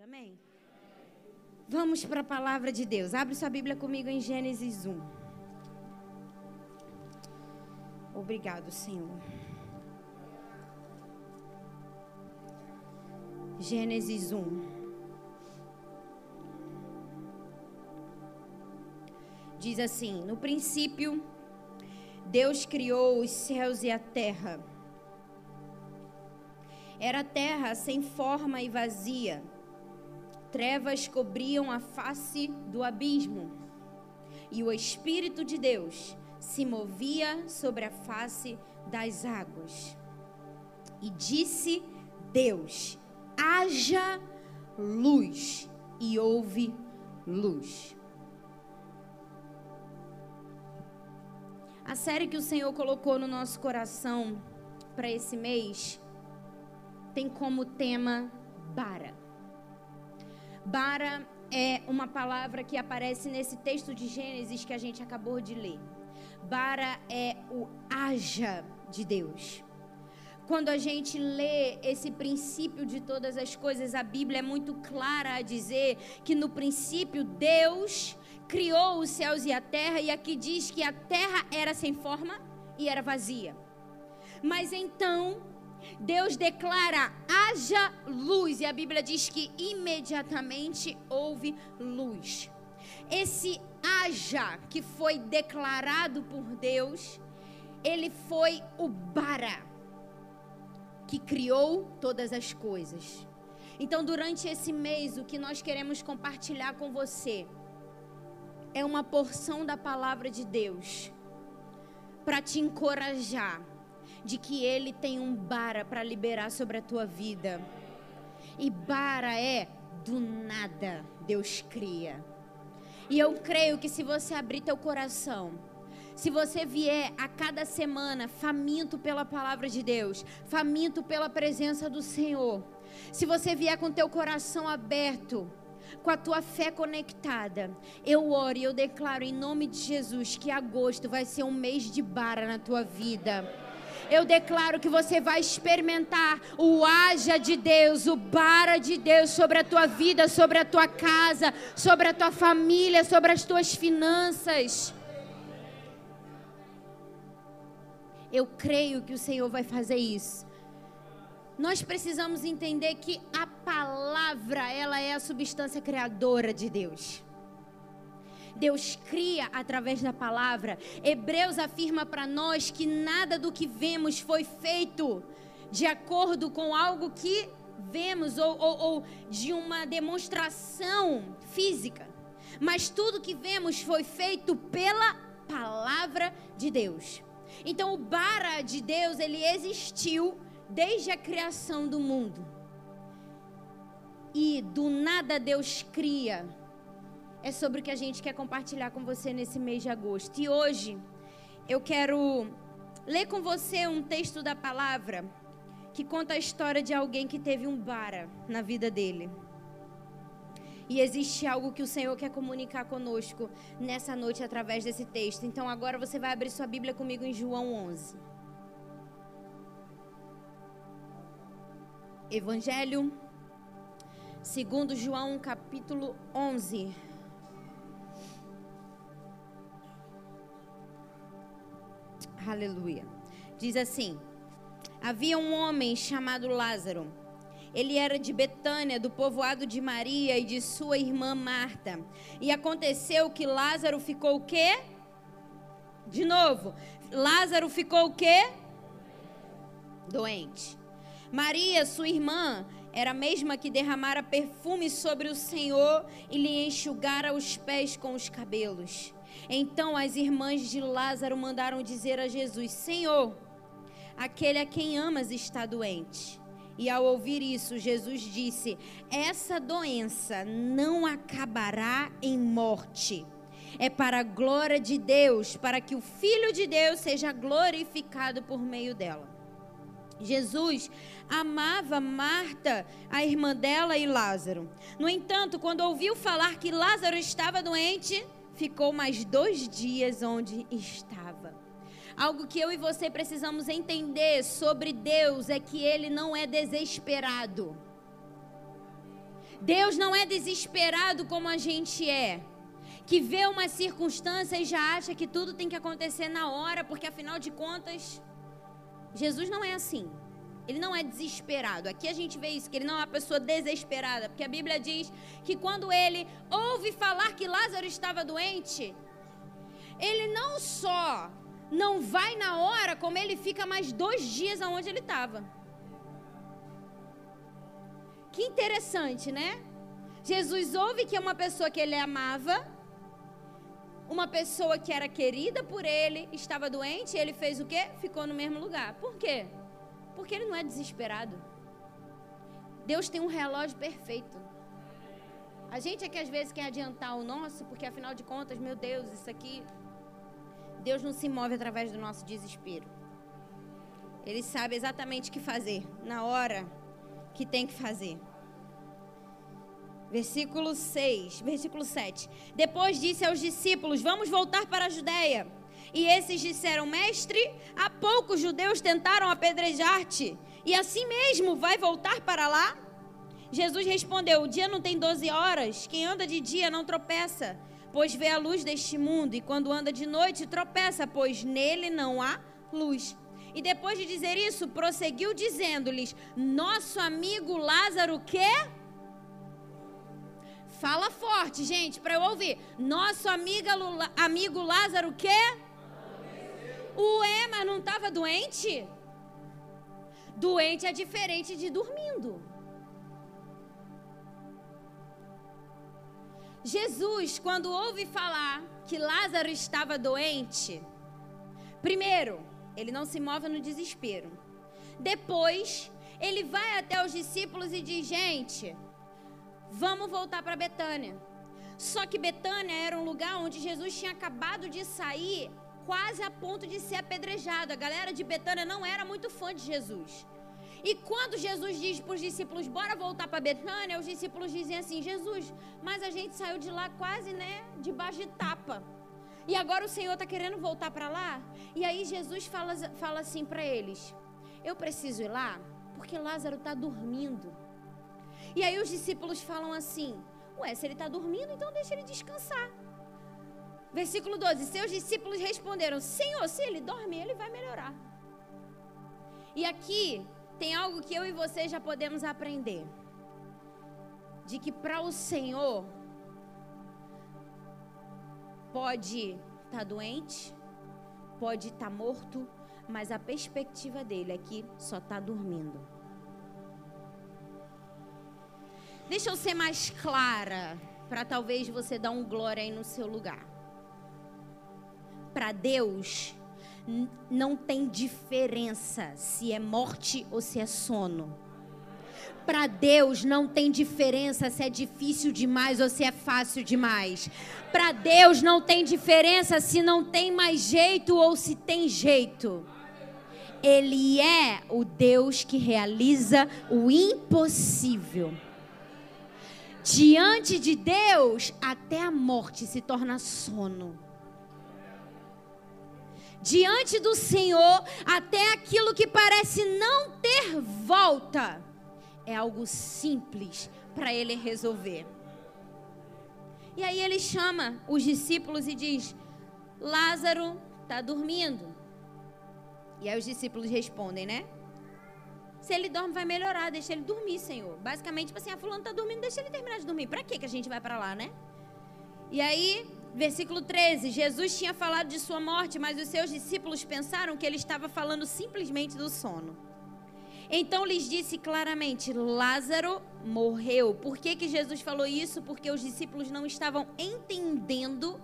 hoje. Amém? Vamos para a palavra de Deus. Abre sua Bíblia comigo em Gênesis 1. Obrigado, Senhor. Gênesis 1. Diz assim: No princípio, Deus criou os céus e a terra. Era terra sem forma e vazia. Trevas cobriam a face do abismo. E o Espírito de Deus se movia sobre a face das águas. E disse Deus: haja luz. E houve luz. A série que o Senhor colocou no nosso coração para esse mês tem como tema bara. Bara é uma palavra que aparece nesse texto de Gênesis que a gente acabou de ler. Bara é o haja de Deus. Quando a gente lê esse princípio de todas as coisas, a Bíblia é muito clara a dizer que no princípio Deus criou os céus e a terra, e aqui diz que a terra era sem forma e era vazia. Mas então Deus declara: haja luz, e a Bíblia diz que imediatamente houve luz. Esse haja que foi declarado por Deus, ele foi o bara que criou todas as coisas. Então, durante esse mês, o que nós queremos compartilhar com você é uma porção da palavra de Deus para te encorajar de que Ele tem um bara para liberar sobre a tua vida. E bara é do nada Deus cria. E eu creio que se você abrir teu coração, se você vier a cada semana faminto pela palavra de Deus, faminto pela presença do Senhor, se você vier com teu coração aberto, com a tua fé conectada, eu oro e eu declaro em nome de Jesus que agosto vai ser um mês de bara na tua vida eu declaro que você vai experimentar o haja de Deus, o bara de Deus sobre a tua vida, sobre a tua casa, sobre a tua família, sobre as tuas finanças. Eu creio que o Senhor vai fazer isso. Nós precisamos entender que a palavra, ela é a substância criadora de Deus. Deus cria através da palavra. Hebreus afirma para nós que nada do que vemos foi feito de acordo com algo que vemos ou, ou, ou de uma demonstração física. Mas tudo que vemos foi feito pela palavra de Deus. Então o bara de Deus, ele existiu desde a criação do mundo. E do nada Deus cria é sobre o que a gente quer compartilhar com você nesse mês de agosto. E hoje eu quero ler com você um texto da palavra que conta a história de alguém que teve um bara na vida dele. E existe algo que o Senhor quer comunicar conosco nessa noite através desse texto. Então agora você vai abrir sua Bíblia comigo em João 11. Evangelho segundo João capítulo 11. Aleluia. Diz assim: Havia um homem chamado Lázaro. Ele era de Betânia, do povoado de Maria e de sua irmã Marta. E aconteceu que Lázaro ficou o quê? De novo. Lázaro ficou o quê? Doente. Maria, sua irmã, era a mesma que derramara perfume sobre o Senhor e lhe enxugara os pés com os cabelos. Então as irmãs de Lázaro mandaram dizer a Jesus: Senhor, aquele a quem amas está doente. E ao ouvir isso, Jesus disse: Essa doença não acabará em morte. É para a glória de Deus, para que o Filho de Deus seja glorificado por meio dela. Jesus amava Marta, a irmã dela e Lázaro. No entanto, quando ouviu falar que Lázaro estava doente, ficou mais dois dias onde estava. Algo que eu e você precisamos entender sobre Deus é que Ele não é desesperado. Deus não é desesperado como a gente é. Que vê uma circunstância e já acha que tudo tem que acontecer na hora, porque afinal de contas, Jesus não é assim. Ele não é desesperado. Aqui a gente vê isso, que ele não é uma pessoa desesperada, porque a Bíblia diz que quando ele ouve falar que Lázaro estava doente, ele não só não vai na hora, como ele fica mais dois dias aonde ele estava. Que interessante, né? Jesus ouve que é uma pessoa que ele amava, uma pessoa que era querida por ele, estava doente, e ele fez o quê? Ficou no mesmo lugar. Por quê? Porque ele não é desesperado. Deus tem um relógio perfeito. A gente é que às vezes quer adiantar o nosso, porque afinal de contas, meu Deus, isso aqui. Deus não se move através do nosso desespero. Ele sabe exatamente o que fazer, na hora que tem que fazer. Versículo 6, versículo 7. Depois disse aos discípulos: Vamos voltar para a Judéia. E esses disseram: Mestre, há poucos judeus tentaram apedrejar-te, e assim mesmo vai voltar para lá? Jesus respondeu: O dia não tem 12 horas, quem anda de dia não tropeça, pois vê a luz deste mundo, e quando anda de noite tropeça, pois nele não há luz. E depois de dizer isso, prosseguiu dizendo-lhes: Nosso amigo Lázaro quer Fala forte, gente, para eu ouvir. Nosso amiga, amigo Lázaro, quê? O Ema não estava doente? Doente é diferente de dormindo. Jesus, quando ouve falar que Lázaro estava doente, primeiro, ele não se move no desespero. Depois, ele vai até os discípulos e diz: Gente, Vamos voltar para Betânia. Só que Betânia era um lugar onde Jesus tinha acabado de sair, quase a ponto de ser apedrejado. A galera de Betânia não era muito fã de Jesus. E quando Jesus diz para os discípulos, bora voltar para Betânia, os discípulos dizem assim: Jesus, mas a gente saiu de lá quase, né, debaixo de tapa. E agora o Senhor está querendo voltar para lá? E aí Jesus fala, fala assim para eles: Eu preciso ir lá porque Lázaro está dormindo. E aí os discípulos falam assim: Ué, se ele está dormindo, então deixa ele descansar. Versículo 12: Seus discípulos responderam: Senhor, se ele dorme, ele vai melhorar. E aqui tem algo que eu e você já podemos aprender: de que para o Senhor pode estar tá doente, pode estar tá morto, mas a perspectiva dele é que só está dormindo. Deixa eu ser mais clara, para talvez você dar um glória aí no seu lugar. Para Deus, não tem diferença se é morte ou se é sono. Para Deus não tem diferença se é difícil demais ou se é fácil demais. Para Deus não tem diferença se não tem mais jeito ou se tem jeito. Ele é o Deus que realiza o impossível. Diante de Deus, até a morte se torna sono. Diante do Senhor, até aquilo que parece não ter volta, é algo simples para ele resolver. E aí ele chama os discípulos e diz: Lázaro está dormindo. E aí os discípulos respondem, né? Se ele dorme, vai melhorar. Deixa ele dormir, Senhor. Basicamente, tipo assim, a ah, fulano tá dormindo, deixa ele terminar de dormir. Para que a gente vai para lá, né? E aí, versículo 13: Jesus tinha falado de sua morte, mas os seus discípulos pensaram que ele estava falando simplesmente do sono. Então lhes disse claramente: Lázaro morreu. Por que, que Jesus falou isso? Porque os discípulos não estavam entendendo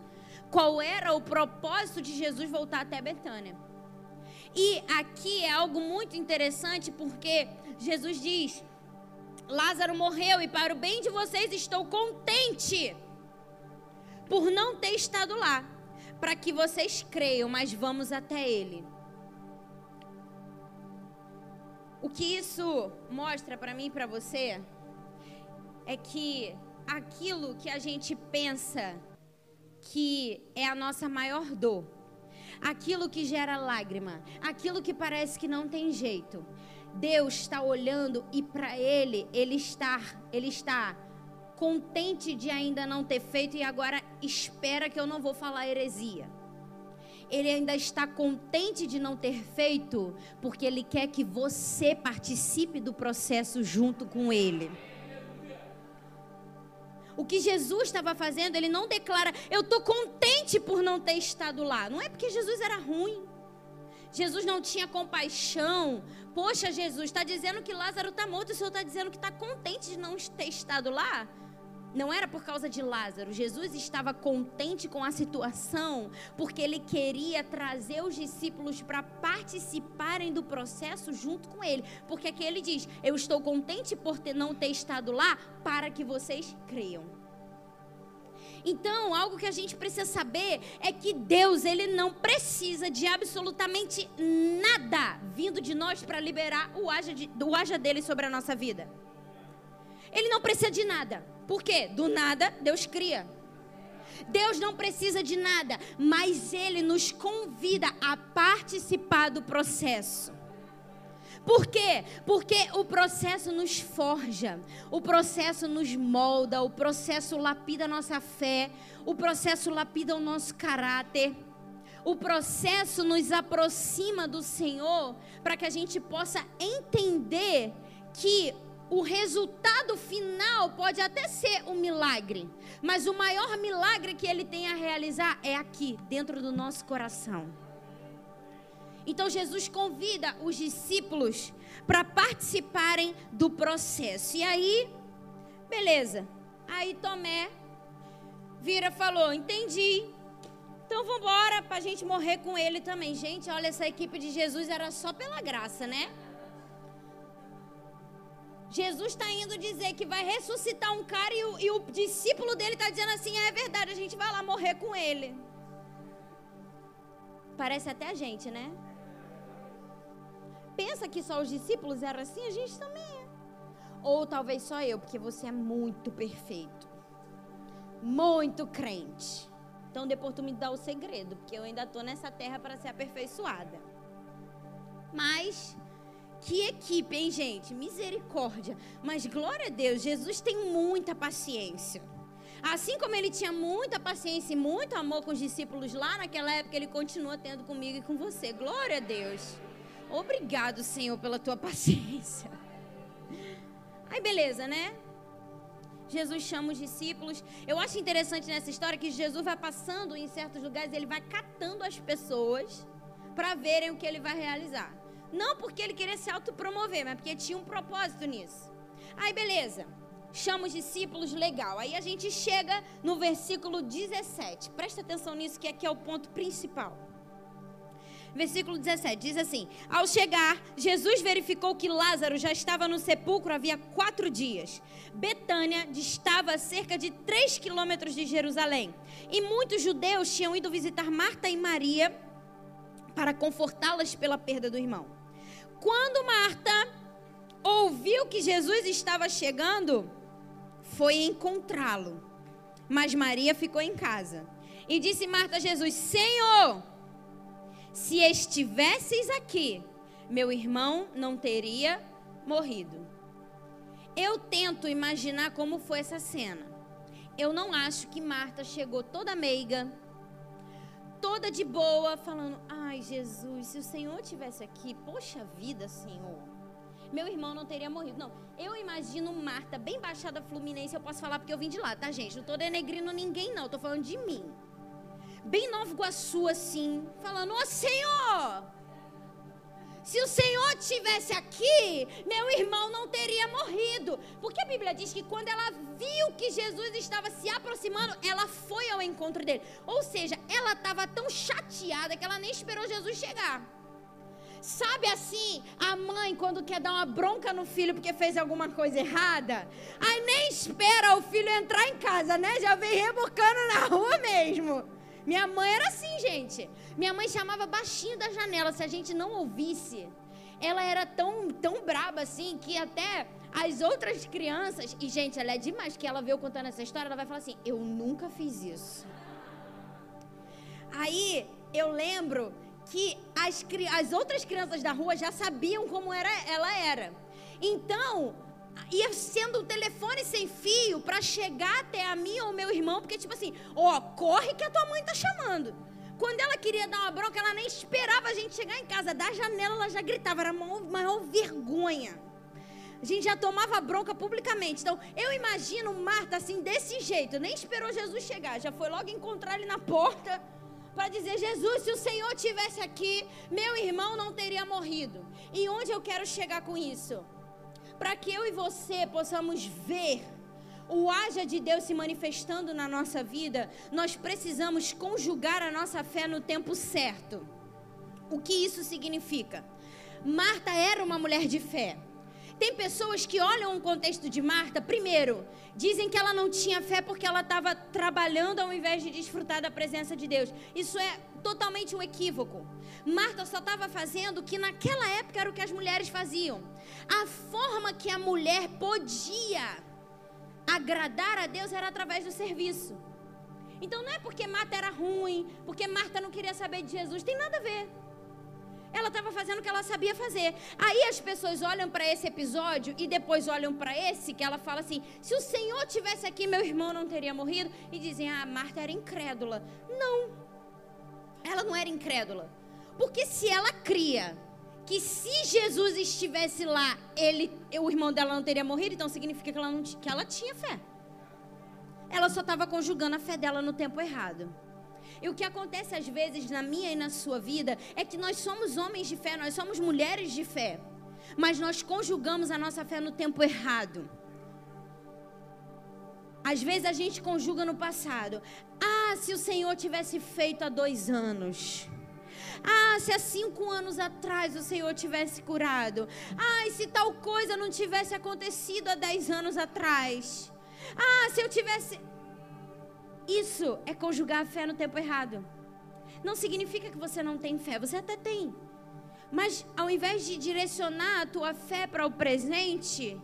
qual era o propósito de Jesus voltar até Betânia. E aqui é algo muito interessante porque Jesus diz: Lázaro morreu e para o bem de vocês estou contente por não ter estado lá, para que vocês creiam, mas vamos até ele. O que isso mostra para mim e para você é que aquilo que a gente pensa que é a nossa maior dor, aquilo que gera lágrima, aquilo que parece que não tem jeito. Deus está olhando e para ele ele está, ele está contente de ainda não ter feito e agora espera que eu não vou falar heresia. Ele ainda está contente de não ter feito, porque ele quer que você participe do processo junto com ele. O que Jesus estava fazendo, ele não declara, eu estou contente por não ter estado lá. Não é porque Jesus era ruim. Jesus não tinha compaixão. Poxa, Jesus, está dizendo que Lázaro está morto, o Senhor está dizendo que está contente de não ter estado lá? Não era por causa de Lázaro. Jesus estava contente com a situação, porque ele queria trazer os discípulos para participarem do processo junto com ele. Porque aqui ele diz: Eu estou contente por ter, não ter estado lá, para que vocês creiam. Então, algo que a gente precisa saber é que Deus, ele não precisa de absolutamente nada vindo de nós para liberar o haja, de, o haja dele sobre a nossa vida. Ele não precisa de nada. Por quê? Do nada, Deus cria. Deus não precisa de nada, mas Ele nos convida a participar do processo. Por quê? Porque o processo nos forja, o processo nos molda, o processo lapida a nossa fé, o processo lapida o nosso caráter. O processo nos aproxima do Senhor para que a gente possa entender que o resultado final pode até ser um milagre, mas o maior milagre que ele tem a realizar é aqui, dentro do nosso coração. Então Jesus convida os discípulos para participarem do processo. E aí, beleza. Aí Tomé vira falou: "Entendi. Então vamos embora para a gente morrer com ele também". Gente, olha essa equipe de Jesus era só pela graça, né? Jesus está indo dizer que vai ressuscitar um cara e o, e o discípulo dele está dizendo assim: é verdade, a gente vai lá morrer com ele. Parece até a gente, né? Pensa que só os discípulos eram assim, a gente também é. Ou talvez só eu, porque você é muito perfeito. Muito crente. Então depois tu me dá o segredo, porque eu ainda estou nessa terra para ser aperfeiçoada. Mas que equipe, hein, gente? Misericórdia. Mas glória a Deus, Jesus tem muita paciência. Assim como ele tinha muita paciência e muito amor com os discípulos lá naquela época, ele continua tendo comigo e com você. Glória a Deus. Obrigado, Senhor, pela tua paciência. Aí, beleza, né? Jesus chama os discípulos. Eu acho interessante nessa história que Jesus vai passando em certos lugares, ele vai catando as pessoas para verem o que ele vai realizar. Não porque ele queria se autopromover, mas porque tinha um propósito nisso. Aí, beleza. Chama os discípulos, legal. Aí a gente chega no versículo 17. Presta atenção nisso, que aqui é o ponto principal. Versículo 17 diz assim: Ao chegar, Jesus verificou que Lázaro já estava no sepulcro havia quatro dias. Betânia distava a cerca de três quilômetros de Jerusalém. E muitos judeus tinham ido visitar Marta e Maria para confortá-las pela perda do irmão. Quando Marta ouviu que Jesus estava chegando, foi encontrá-lo. Mas Maria ficou em casa. E disse Marta a Jesus: Senhor, se estivesses aqui, meu irmão não teria morrido. Eu tento imaginar como foi essa cena. Eu não acho que Marta chegou toda meiga, toda de boa, falando: Ai, Jesus, se o Senhor tivesse aqui, poxa vida, Senhor. Meu irmão não teria morrido. Não, eu imagino Marta, bem baixada fluminense, eu posso falar porque eu vim de lá, tá, gente? Não tô denegrindo ninguém, não, tô falando de mim. Bem Nova Iguaçu, assim, falando: Ô Senhor, se o Senhor tivesse aqui, meu irmão não teria morrido. Porque a Bíblia diz que quando ela viu que Jesus estava se aproximando, ela foi ao encontro dele. Ou seja, ela estava tão chateada que ela nem esperou Jesus chegar. Sabe assim, a mãe quando quer dar uma bronca no filho porque fez alguma coisa errada, aí nem espera o filho entrar em casa, né? Já vem rebocando na rua mesmo. Minha mãe era assim, gente. Minha mãe chamava baixinho da janela. Se a gente não ouvisse, ela era tão, tão braba assim que até as outras crianças. E, gente, ela é demais que ela veio contando essa história. Ela vai falar assim: Eu nunca fiz isso. Aí eu lembro que as, as outras crianças da rua já sabiam como era, ela era. Então, ia sendo um telefone sem fio para chegar até a mim ou meu irmão, porque tipo assim, ó, corre que a tua mãe tá chamando. Quando ela queria dar uma bronca, ela nem esperava a gente chegar em casa. Da janela ela já gritava, era a maior, maior vergonha. A gente já tomava bronca publicamente. Então, eu imagino Marta assim, desse jeito. Nem esperou Jesus chegar. Já foi logo encontrar ele na porta para dizer: Jesus, se o Senhor tivesse aqui, meu irmão não teria morrido. E onde eu quero chegar com isso? Para que eu e você possamos ver o haja de Deus se manifestando na nossa vida, nós precisamos conjugar a nossa fé no tempo certo. O que isso significa? Marta era uma mulher de fé. Tem pessoas que olham o contexto de Marta, primeiro, dizem que ela não tinha fé porque ela estava trabalhando ao invés de desfrutar da presença de Deus. Isso é totalmente um equívoco. Marta só estava fazendo o que naquela época era o que as mulheres faziam. A forma que a mulher podia agradar a Deus era através do serviço. Então não é porque Marta era ruim, porque Marta não queria saber de Jesus, tem nada a ver. Ela estava fazendo o que ela sabia fazer. Aí as pessoas olham para esse episódio e depois olham para esse que ela fala assim: se o Senhor tivesse aqui, meu irmão não teria morrido. E dizem: ah, Marta era incrédula. Não, ela não era incrédula. Porque se ela cria que se Jesus estivesse lá, ele, o irmão dela não teria morrido, então significa que ela, não, que ela tinha fé. Ela só estava conjugando a fé dela no tempo errado. E o que acontece às vezes na minha e na sua vida é que nós somos homens de fé, nós somos mulheres de fé, mas nós conjugamos a nossa fé no tempo errado. Às vezes a gente conjuga no passado. Ah, se o Senhor tivesse feito há dois anos. Ah, se há cinco anos atrás o Senhor tivesse curado. Ah, se tal coisa não tivesse acontecido há dez anos atrás. Ah, se eu tivesse. Isso é conjugar a fé no tempo errado. Não significa que você não tem fé, você até tem. Mas ao invés de direcionar a tua fé para o presente,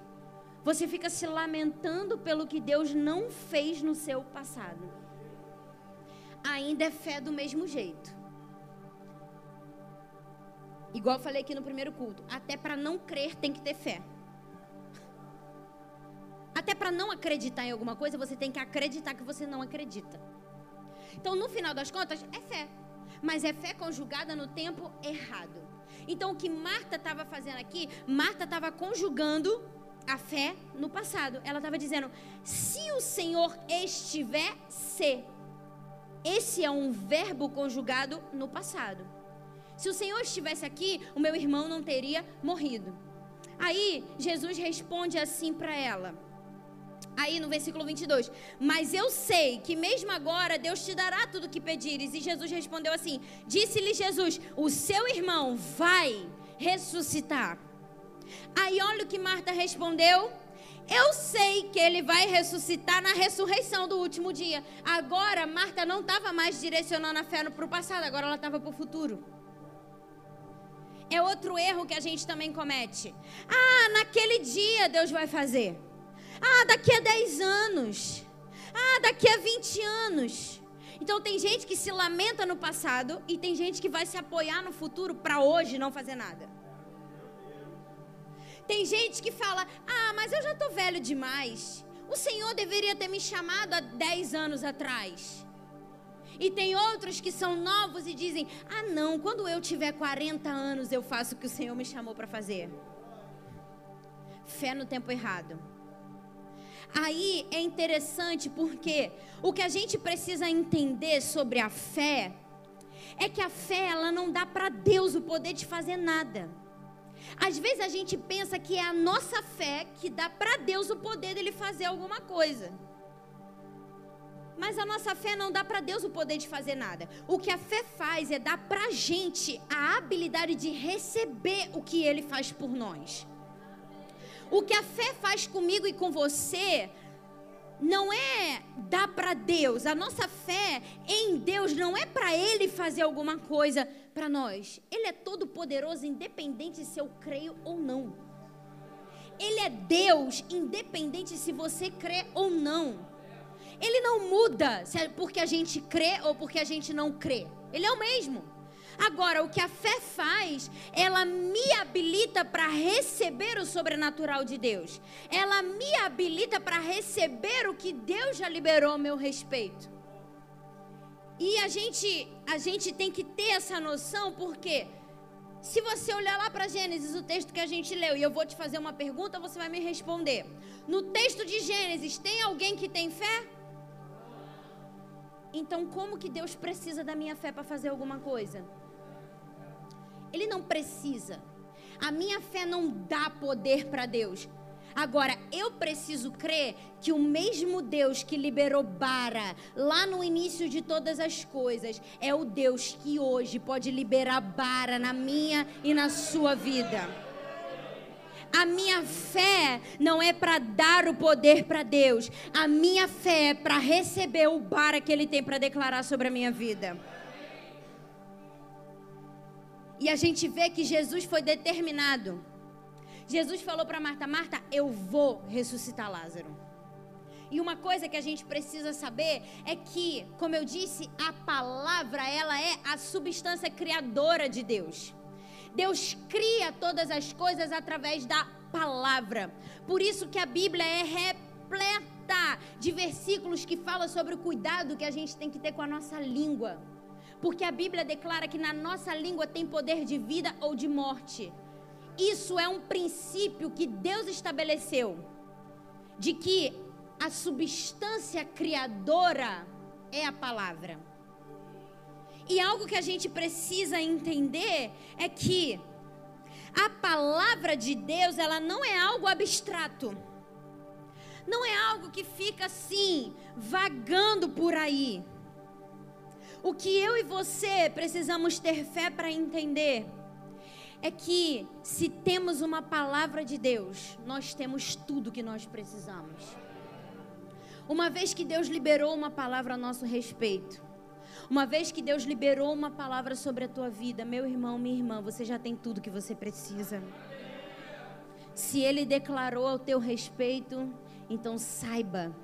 você fica se lamentando pelo que Deus não fez no seu passado. Ainda é fé do mesmo jeito. Igual eu falei aqui no primeiro culto, até para não crer tem que ter fé. Até para não acreditar em alguma coisa, você tem que acreditar que você não acredita. Então, no final das contas, é fé. Mas é fé conjugada no tempo errado. Então, o que Marta estava fazendo aqui, Marta estava conjugando a fé no passado. Ela estava dizendo: se o Senhor estiver, se. Esse é um verbo conjugado no passado. Se o Senhor estivesse aqui, o meu irmão não teria morrido. Aí Jesus responde assim para ela. Aí no versículo 22, mas eu sei que mesmo agora Deus te dará tudo o que pedires. E Jesus respondeu assim: Disse-lhe Jesus: O seu irmão vai ressuscitar. Aí olha o que Marta respondeu: Eu sei que ele vai ressuscitar na ressurreição do último dia. Agora Marta não estava mais direcionando a fé para o passado, agora ela estava para o futuro. É outro erro que a gente também comete. Ah, naquele dia Deus vai fazer. Ah, daqui a 10 anos. Ah, daqui a 20 anos. Então tem gente que se lamenta no passado e tem gente que vai se apoiar no futuro para hoje não fazer nada. Tem gente que fala: "Ah, mas eu já tô velho demais. O Senhor deveria ter me chamado há 10 anos atrás." E tem outros que são novos e dizem: "Ah, não, quando eu tiver 40 anos eu faço o que o Senhor me chamou para fazer." Fé no tempo errado. Aí é interessante porque o que a gente precisa entender sobre a fé é que a fé ela não dá para Deus o poder de fazer nada. Às vezes a gente pensa que é a nossa fé que dá para Deus o poder dele fazer alguma coisa. Mas a nossa fé não dá para Deus o poder de fazer nada. O que a fé faz é dar para a gente a habilidade de receber o que ele faz por nós. O que a fé faz comigo e com você não é dar para Deus. A nossa fé em Deus não é para Ele fazer alguma coisa para nós. Ele é todo poderoso, independente se eu creio ou não. Ele é Deus, independente se você crê ou não. Ele não muda é porque a gente crê ou porque a gente não crê. Ele é o mesmo. Agora, o que a fé faz, ela me habilita para receber o sobrenatural de Deus. Ela me habilita para receber o que Deus já liberou a meu respeito. E a gente, a gente tem que ter essa noção, porque se você olhar lá para Gênesis, o texto que a gente leu, e eu vou te fazer uma pergunta, você vai me responder. No texto de Gênesis, tem alguém que tem fé? Então, como que Deus precisa da minha fé para fazer alguma coisa? Ele não precisa. A minha fé não dá poder para Deus. Agora, eu preciso crer que o mesmo Deus que liberou Bara lá no início de todas as coisas é o Deus que hoje pode liberar Bara na minha e na sua vida. A minha fé não é para dar o poder para Deus. A minha fé é para receber o bara que Ele tem para declarar sobre a minha vida. E a gente vê que Jesus foi determinado. Jesus falou para Marta: Marta, eu vou ressuscitar Lázaro. E uma coisa que a gente precisa saber é que, como eu disse, a palavra ela é a substância criadora de Deus. Deus cria todas as coisas através da palavra. Por isso que a Bíblia é repleta de versículos que falam sobre o cuidado que a gente tem que ter com a nossa língua. Porque a Bíblia declara que na nossa língua tem poder de vida ou de morte. Isso é um princípio que Deus estabeleceu de que a substância criadora é a palavra. E algo que a gente precisa entender é que a palavra de Deus, ela não é algo abstrato. Não é algo que fica assim, vagando por aí. O que eu e você precisamos ter fé para entender é que se temos uma palavra de Deus, nós temos tudo que nós precisamos. Uma vez que Deus liberou uma palavra a nosso respeito, uma vez que Deus liberou uma palavra sobre a tua vida, meu irmão, minha irmã, você já tem tudo que você precisa. Se Ele declarou ao teu respeito, então saiba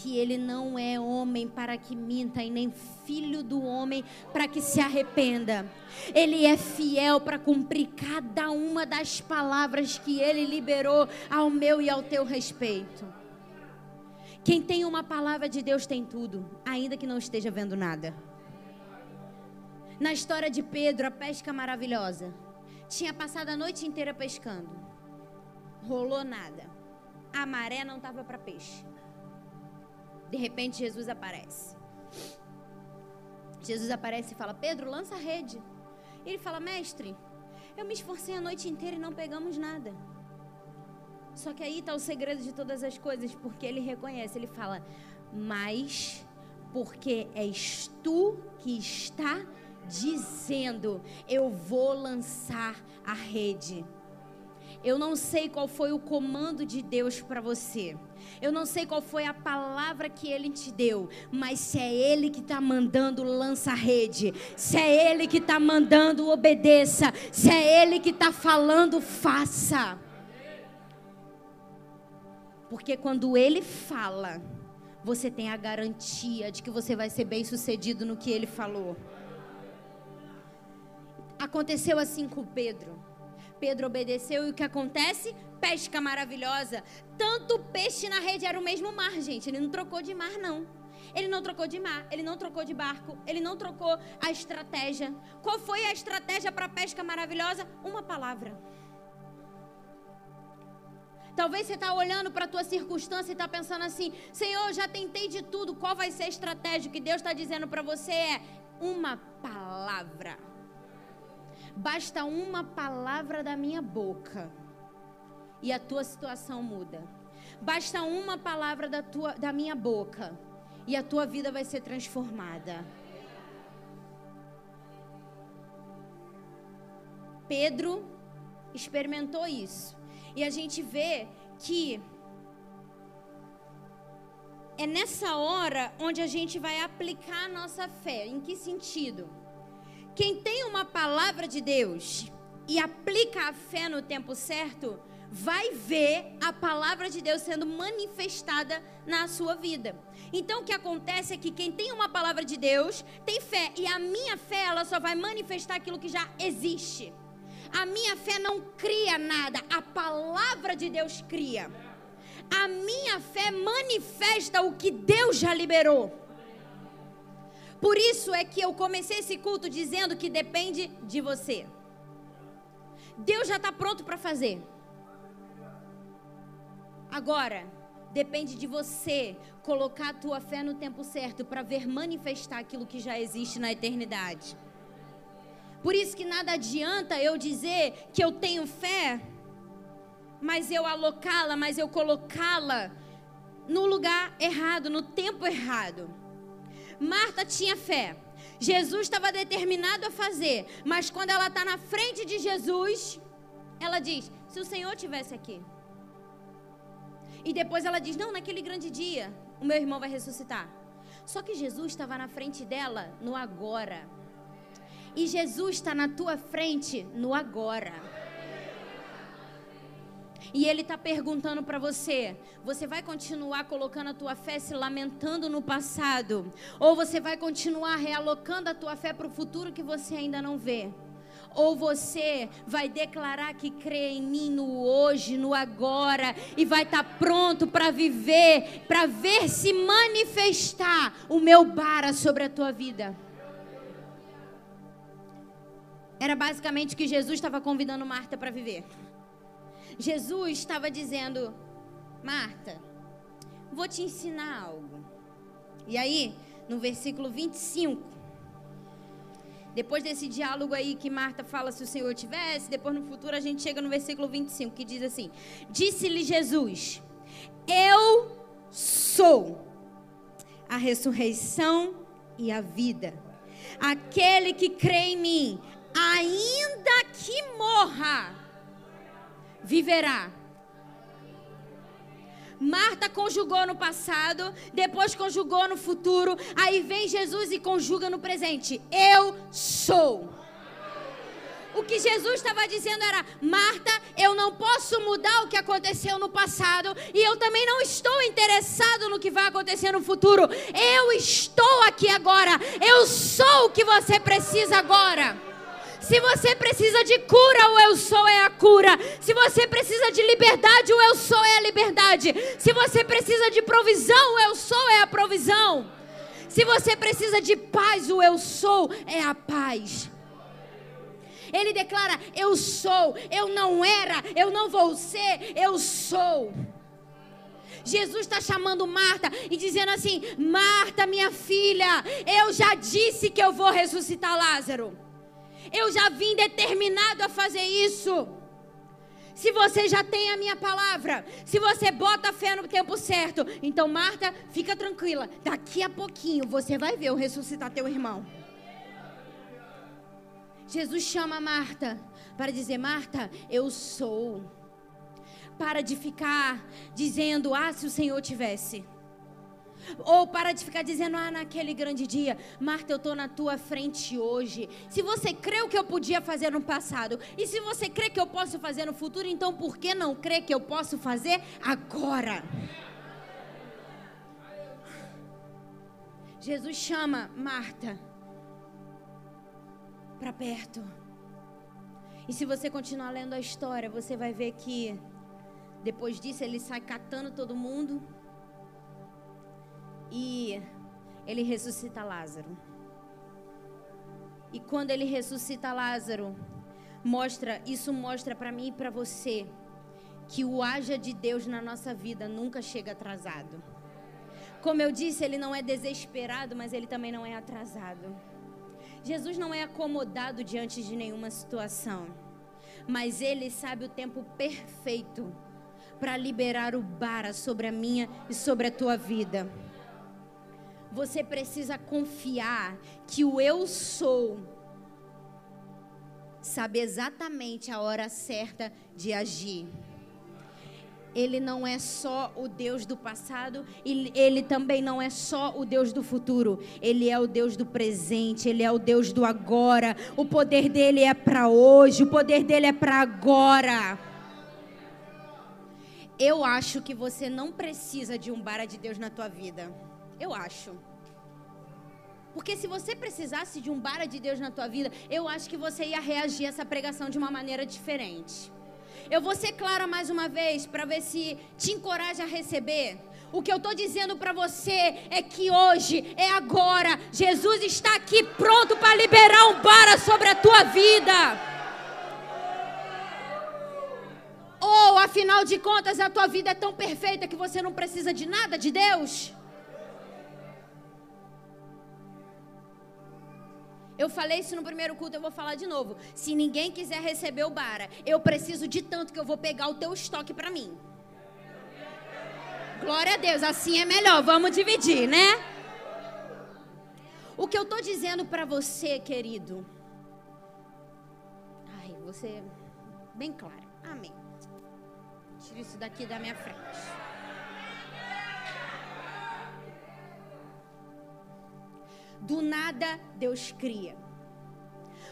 que ele não é homem para que minta e nem filho do homem para que se arrependa. Ele é fiel para cumprir cada uma das palavras que ele liberou ao meu e ao teu respeito. Quem tem uma palavra de Deus tem tudo, ainda que não esteja vendo nada. Na história de Pedro, a pesca maravilhosa. Tinha passado a noite inteira pescando. Rolou nada. A maré não estava para peixe. De repente, Jesus aparece. Jesus aparece e fala: Pedro, lança a rede. Ele fala: Mestre, eu me esforcei a noite inteira e não pegamos nada. Só que aí está o segredo de todas as coisas, porque ele reconhece, ele fala: Mas porque és tu que está dizendo: Eu vou lançar a rede. Eu não sei qual foi o comando de Deus para você. Eu não sei qual foi a palavra que Ele te deu. Mas se é Ele que está mandando, lança a rede. Se é Ele que está mandando, obedeça. Se é Ele que está falando, faça. Porque quando Ele fala, você tem a garantia de que você vai ser bem sucedido no que Ele falou. Aconteceu assim com Pedro. Pedro obedeceu e o que acontece? Pesca maravilhosa. Tanto peixe na rede era o mesmo mar, gente. Ele não trocou de mar, não. Ele não trocou de mar, ele não trocou de barco, ele não trocou a estratégia. Qual foi a estratégia para a pesca maravilhosa? Uma palavra. Talvez você está olhando para a tua circunstância e está pensando assim: Senhor, já tentei de tudo, qual vai ser a estratégia? Que Deus está dizendo para você é uma palavra. Basta uma palavra da minha boca e a tua situação muda. Basta uma palavra da, tua, da minha boca e a tua vida vai ser transformada. Pedro experimentou isso. E a gente vê que é nessa hora onde a gente vai aplicar a nossa fé. Em que sentido? Quem tem uma palavra de Deus e aplica a fé no tempo certo, vai ver a palavra de Deus sendo manifestada na sua vida. Então o que acontece é que quem tem uma palavra de Deus tem fé e a minha fé ela só vai manifestar aquilo que já existe. A minha fé não cria nada, a palavra de Deus cria. A minha fé manifesta o que Deus já liberou. Por isso é que eu comecei esse culto dizendo que depende de você. Deus já está pronto para fazer. Agora, depende de você colocar a tua fé no tempo certo para ver manifestar aquilo que já existe na eternidade. Por isso que nada adianta eu dizer que eu tenho fé, mas eu alocá-la, mas eu colocá-la no lugar errado, no tempo errado. Marta tinha fé. Jesus estava determinado a fazer, mas quando ela está na frente de Jesus, ela diz: Se o Senhor tivesse aqui. E depois ela diz: Não, naquele grande dia, o meu irmão vai ressuscitar. Só que Jesus estava na frente dela no agora. E Jesus está na tua frente no agora. E ele está perguntando para você: você vai continuar colocando a tua fé se lamentando no passado? Ou você vai continuar realocando a tua fé para o futuro que você ainda não vê? Ou você vai declarar que crê em mim no hoje, no agora, e vai estar tá pronto para viver, para ver se manifestar o meu bara sobre a tua vida? Era basicamente o que Jesus estava convidando Marta para viver. Jesus estava dizendo: Marta, vou te ensinar algo. E aí, no versículo 25, depois desse diálogo aí que Marta fala se o Senhor tivesse, depois no futuro a gente chega no versículo 25 que diz assim: Disse-lhe Jesus: Eu sou a ressurreição e a vida. Aquele que crê em mim, ainda que morra, viverá. Marta conjugou no passado, depois conjugou no futuro, aí vem Jesus e conjuga no presente. Eu sou. O que Jesus estava dizendo era: Marta, eu não posso mudar o que aconteceu no passado e eu também não estou interessado no que vai acontecer no futuro. Eu estou aqui agora. Eu sou o que você precisa agora. Se você precisa de cura, o eu sou é a cura. Se você precisa de liberdade, o eu sou é a liberdade. Se você precisa de provisão, o eu sou é a provisão. Se você precisa de paz, o eu sou é a paz. Ele declara: Eu sou, eu não era, eu não vou ser, eu sou. Jesus está chamando Marta e dizendo assim: Marta, minha filha, eu já disse que eu vou ressuscitar Lázaro. Eu já vim determinado a fazer isso. Se você já tem a minha palavra, se você bota a fé no tempo certo, então Marta, fica tranquila. Daqui a pouquinho você vai ver eu ressuscitar teu irmão. Jesus chama Marta para dizer: Marta, eu sou. Para de ficar dizendo: Ah, se o Senhor tivesse. Ou para de ficar dizendo, ah, naquele grande dia, Marta, eu estou na tua frente hoje. Se você crê o que eu podia fazer no passado, e se você crê que eu posso fazer no futuro, então por que não crê que eu posso fazer agora? Jesus chama Marta para perto. E se você continuar lendo a história, você vai ver que depois disso ele sai catando todo mundo e ele ressuscita Lázaro. E quando ele ressuscita Lázaro, mostra, isso mostra para mim e para você que o haja de Deus na nossa vida nunca chega atrasado. Como eu disse, ele não é desesperado, mas ele também não é atrasado. Jesus não é acomodado diante de nenhuma situação, mas ele sabe o tempo perfeito para liberar o bara sobre a minha e sobre a tua vida você precisa confiar que o eu sou sabe exatamente a hora certa de agir. Ele não é só o Deus do passado, ele também não é só o Deus do futuro. Ele é o Deus do presente, ele é o Deus do agora. O poder dele é para hoje, o poder dele é para agora. Eu acho que você não precisa de um bara de Deus na tua vida. Eu acho. Porque se você precisasse de um bara de Deus na tua vida, eu acho que você ia reagir a essa pregação de uma maneira diferente. Eu vou ser clara mais uma vez para ver se te encoraja a receber. O que eu estou dizendo para você é que hoje, é agora, Jesus está aqui pronto para liberar um bara sobre a tua vida. Ou, afinal de contas, a tua vida é tão perfeita que você não precisa de nada de Deus? Eu falei isso no primeiro culto, eu vou falar de novo. Se ninguém quiser receber o bara, eu preciso de tanto que eu vou pegar o teu estoque para mim. Glória a Deus, assim é melhor. Vamos dividir, né? O que eu tô dizendo para você, querido. Ai, você bem claro. Amém. Tira isso daqui da minha frente. Do nada Deus cria.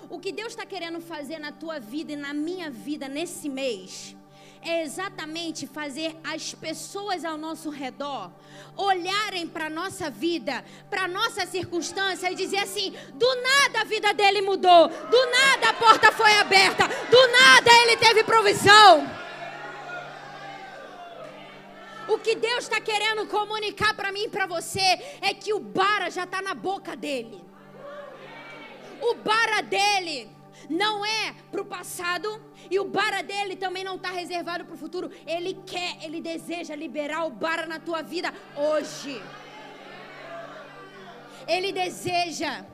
O que Deus está querendo fazer na tua vida e na minha vida nesse mês é exatamente fazer as pessoas ao nosso redor olharem para a nossa vida, para nossa circunstância e dizer assim: do nada a vida dele mudou, do nada a porta foi aberta, do nada ele teve provisão. O que Deus está querendo comunicar para mim e para você é que o bara já está na boca dele. O bara dele não é para o passado e o bara dele também não está reservado para o futuro. Ele quer, ele deseja liberar o bara na tua vida hoje. Ele deseja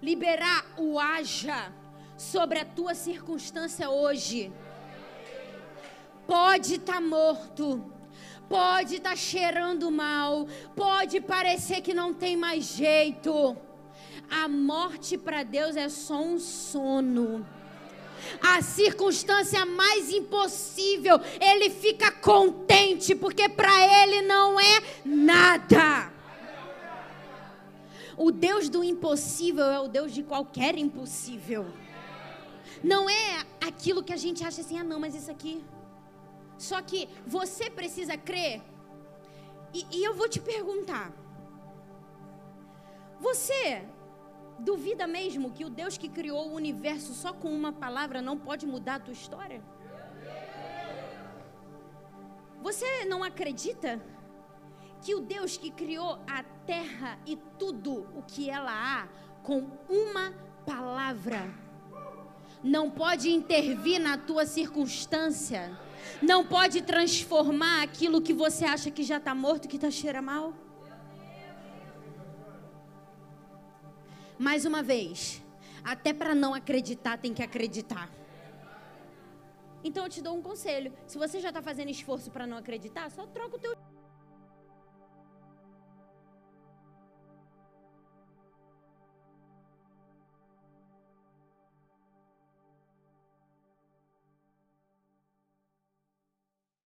liberar o haja sobre a tua circunstância hoje. Pode estar tá morto pode estar tá cheirando mal, pode parecer que não tem mais jeito. A morte para Deus é só um sono. A circunstância mais impossível, ele fica contente, porque para ele não é nada. O Deus do impossível é o Deus de qualquer impossível. Não é aquilo que a gente acha assim, ah, não, mas isso aqui só que você precisa crer. E, e eu vou te perguntar: você duvida mesmo que o Deus que criou o universo só com uma palavra não pode mudar a tua história? Você não acredita que o Deus que criou a terra e tudo o que ela há com uma palavra não pode intervir na tua circunstância? Não pode transformar aquilo que você acha que já está morto, que está cheira mal? Mais uma vez, até para não acreditar, tem que acreditar. Então eu te dou um conselho: se você já está fazendo esforço para não acreditar, só troca o teu